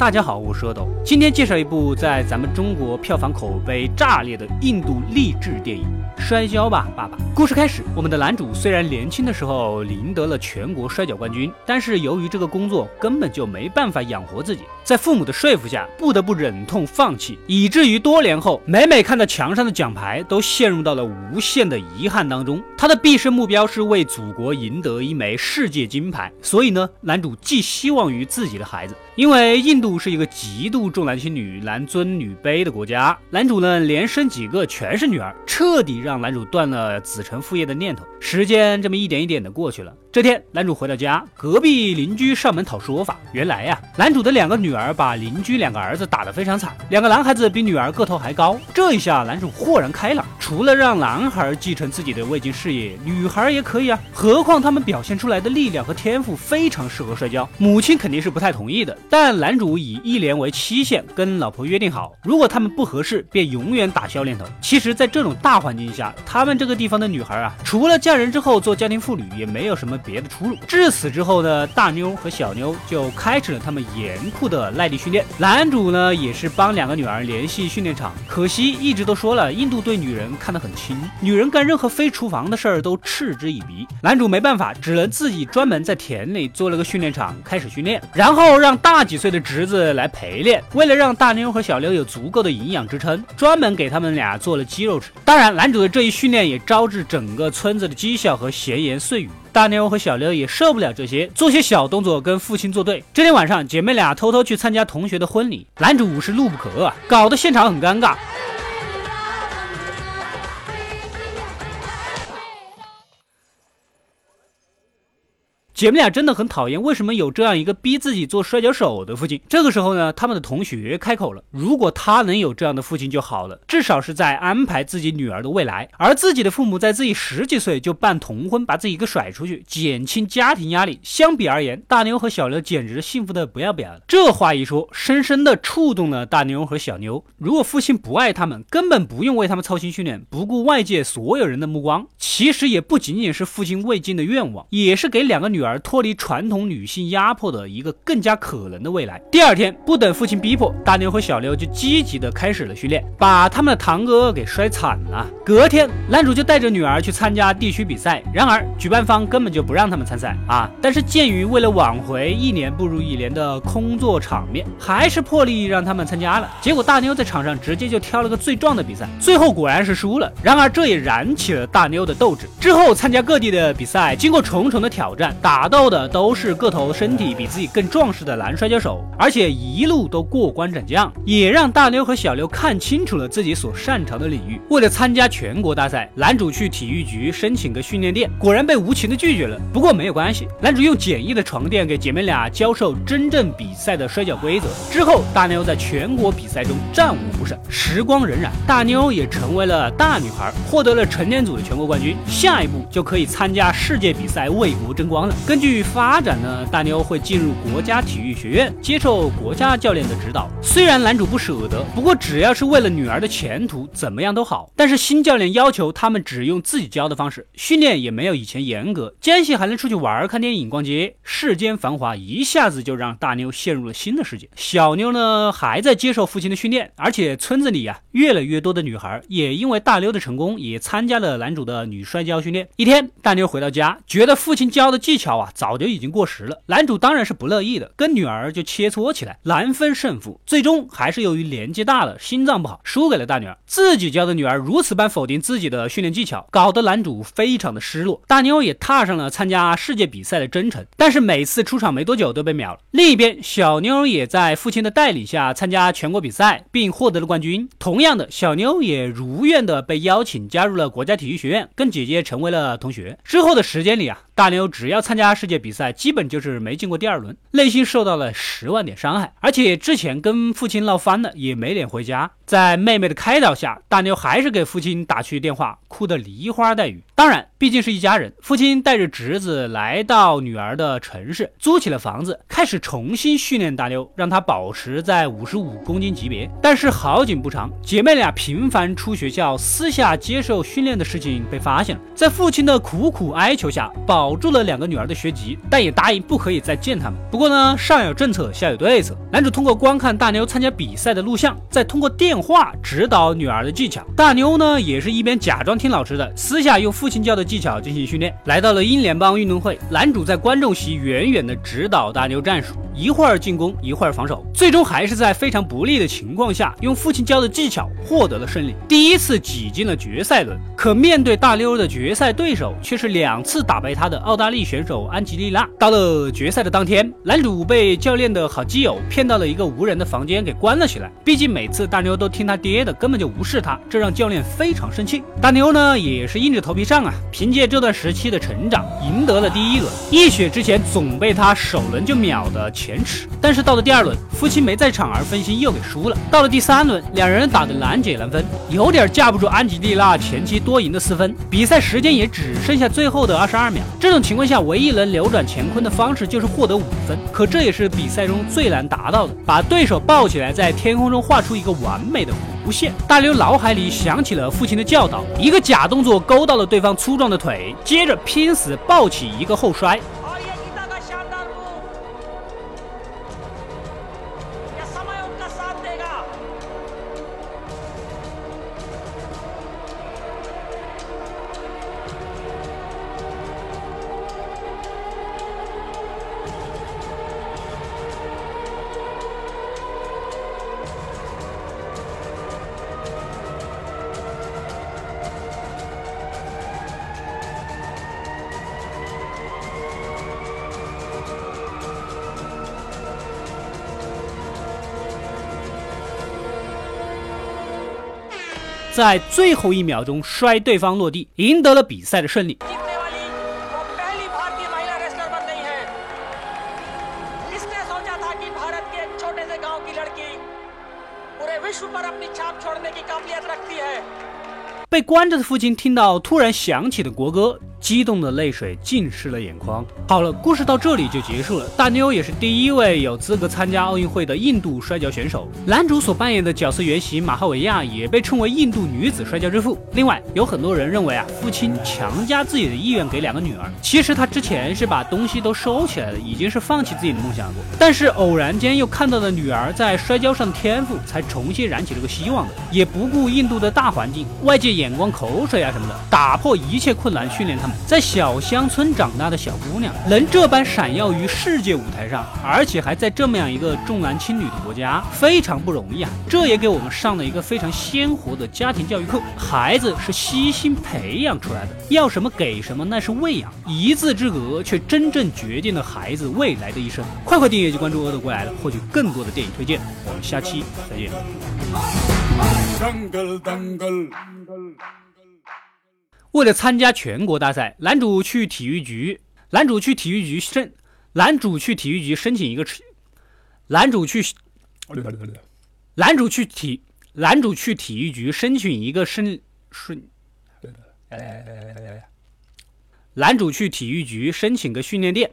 大家好，我是阿斗，今天介绍一部在咱们中国票房口碑炸裂的印度励志电影《摔跤吧，爸爸》。故事开始，我们的男主虽然年轻的时候赢得了全国摔跤冠军，但是由于这个工作根本就没办法养活自己，在父母的说服下，不得不忍痛放弃，以至于多年后每每看到墙上的奖牌，都陷入到了无限的遗憾当中。他的毕生目标是为祖国赢得一枚世界金牌，所以呢，男主寄希望于自己的孩子。因为印度是一个极度重男轻女、男尊女卑的国家，男主呢连生几个全是女儿，彻底让男主断了子承父业的念头。时间这么一点一点的过去了。这天，男主回到家，隔壁邻居上门讨说法。原来呀，男主的两个女儿把邻居两个儿子打得非常惨，两个男孩子比女儿个头还高。这一下，男主豁然开朗，除了让男孩继承自己的未经事业，女孩也可以啊。何况他们表现出来的力量和天赋非常适合摔跤，母亲肯定是不太同意的。但男主以一年为期限，跟老婆约定好，如果他们不合适，便永远打消念头。其实，在这种大环境下，他们这个地方的女孩啊，除了嫁人之后做家庭妇女，也没有什么。别的出路。至此之后呢，大妞和小妞就开始了他们严酷的耐力训练。男主呢，也是帮两个女儿联系训练场。可惜一直都说了，印度对女人看得很轻，女人干任何非厨房的事儿都嗤之以鼻。男主没办法，只能自己专门在田里做了个训练场，开始训练，然后让大几岁的侄子来陪练。为了让大妞和小妞有足够的营养支撑，专门给他们俩做了肌肉吃。当然，男主的这一训练也招致整个村子的讥笑和闲言碎语。大妞和小妞也受不了这些，做些小动作跟父亲作对。这天晚上，姐妹俩偷偷去参加同学的婚礼，男主是怒不可遏，搞得现场很尴尬。姐妹俩真的很讨厌，为什么有这样一个逼自己做摔跤手的父亲？这个时候呢，他们的同学开口了：如果他能有这样的父亲就好了，至少是在安排自己女儿的未来。而自己的父母在自己十几岁就办童婚，把自己给甩出去，减轻家庭压力。相比而言，大妞和小妞简直幸福的不要不要的。这话一说，深深的触动了大妞和小妞。如果父亲不爱他们，根本不用为他们操心训练，不顾外界所有人的目光。其实也不仅仅是父亲未尽的愿望，也是给两个女儿。而脱离传统女性压迫的一个更加可能的未来。第二天，不等父亲逼迫，大妞和小妞就积极的开始了训练，把他们的堂哥给摔惨了。隔天，男主就带着女儿去参加地区比赛，然而举办方根本就不让他们参赛啊！但是鉴于为了挽回一年不如一年的空座场面，还是破例让他们参加了。结果大妞在场上直接就挑了个最壮的比赛，最后果然是输了。然而这也燃起了大妞的斗志。之后参加各地的比赛，经过重重的挑战，打。打斗的都是个头、身体比自己更壮实的男摔跤手，而且一路都过关斩将，也让大妞和小妞看清楚了自己所擅长的领域。为了参加全国大赛，男主去体育局申请个训练店，果然被无情的拒绝了。不过没有关系，男主用简易的床垫给姐妹俩教授真正比赛的摔跤规则。之后，大妞在全国比赛中战无不胜。时光荏苒，大妞也成为了大女孩，获得了成年组的全国冠军。下一步就可以参加世界比赛，为国争光了。根据发展呢，大妞会进入国家体育学院，接受国家教练的指导。虽然男主不舍得，不过只要是为了女儿的前途，怎么样都好。但是新教练要求他们只用自己教的方式训练，也没有以前严格，间隙还能出去玩、看电影、逛街。世间繁华一下子就让大妞陷入了新的世界。小妞呢，还在接受父亲的训练，而且村子里呀，越来越多的女孩也因为大妞的成功，也参加了男主的女摔跤训练。一天，大妞回到家，觉得父亲教的技巧。早就已经过时了，男主当然是不乐意的，跟女儿就切磋起来，难分胜负。最终还是由于年纪大了，心脏不好，输给了大女儿。自己教的女儿如此般否定自己的训练技巧，搞得男主非常的失落。大妞也踏上了参加世界比赛的征程，但是每次出场没多久都被秒了。另一边，小妞也在父亲的带领下参加全国比赛，并获得了冠军。同样的，小妞也如愿的被邀请加入了国家体育学院，跟姐姐成为了同学。之后的时间里啊。大妞只要参加世界比赛，基本就是没进过第二轮，内心受到了十万点伤害，而且之前跟父亲闹翻了，也没脸回家。在妹妹的开导下，大妞还是给父亲打去电话，哭得梨花带雨。当然，毕竟是一家人，父亲带着侄子来到女儿的城市，租起了房子，开始重新训练大妞，让她保持在五十五公斤级别。但是好景不长，姐妹俩频繁出学校、私下接受训练的事情被发现了，在父亲的苦苦哀求下，保。保住了两个女儿的学籍，但也答应不可以再见他们。不过呢，上有政策，下有对策。男主通过观看大妞参加比赛的录像，再通过电话指导女儿的技巧。大妞呢，也是一边假装听老师的，私下用父亲教的技巧进行训练。来到了英联邦运动会，男主在观众席远远的指导大妞战术，一会儿进攻，一会儿防守，最终还是在非常不利的情况下，用父亲教的技巧获得了胜利，第一次挤进了决赛轮。可面对大妞的决赛对手，却是两次打败他的澳大利选手安吉丽娜。到了决赛的当天，男主被教练的好基友骗到了一个无人的房间，给关了起来。毕竟每次大妞都听他爹的，根本就无视他，这让教练非常生气。大妞呢，也是硬着头皮上啊，凭借这段时期的成长，赢得了第一轮。一雪之前总被他首轮就秒的前耻，但是到了第二轮，夫妻没在场而分心又给输了。到了第三轮，两人打得难解难分，有点架不住安吉丽娜前期多赢的四分。比赛时间也只剩下最后的二十二秒，这种情况下，唯一能扭转乾坤的方式就是获得五分。可这也是比赛中最难达到的，把对手抱起来，在天空中画出一个完美的弧线。大刘脑海里想起了父亲的教导，一个假动作勾到了对方粗壮的腿，接着拼死抱起一个后摔。在最后一秒钟摔对方落地，赢得了比赛的胜利。被关着的父亲听到突然响起的国歌。激动的泪水浸湿了眼眶。好了，故事到这里就结束了。大妞也是第一位有资格参加奥运会的印度摔跤选手。男主所扮演的角色原型马哈维亚也被称为印度女子摔跤之父。另外，有很多人认为啊，父亲强加自己的意愿给两个女儿，其实他之前是把东西都收起来了，已经是放弃自己的梦想过。但是偶然间又看到了女儿在摔跤上的天赋，才重新燃起这个希望的。也不顾印度的大环境、外界眼光、口水啊什么的，打破一切困难训练他们。在小乡村长大的小姑娘，能这般闪耀于世界舞台上，而且还在这么样一个重男轻女的国家，非常不容易啊！这也给我们上了一个非常鲜活的家庭教育课：孩子是悉心培养出来的，要什么给什么，那是喂养。一字之隔，却真正决定了孩子未来的一生。快快订阅及关注“恶斗归来”了，获取更多的电影推荐。我们下期再见。为了参加全国大赛，男主去体育局，男主去体育局申，男主去体育局申请一个，男主去，男主去体，男主去体育局申请一个申训，男主去体育局申请个训练店。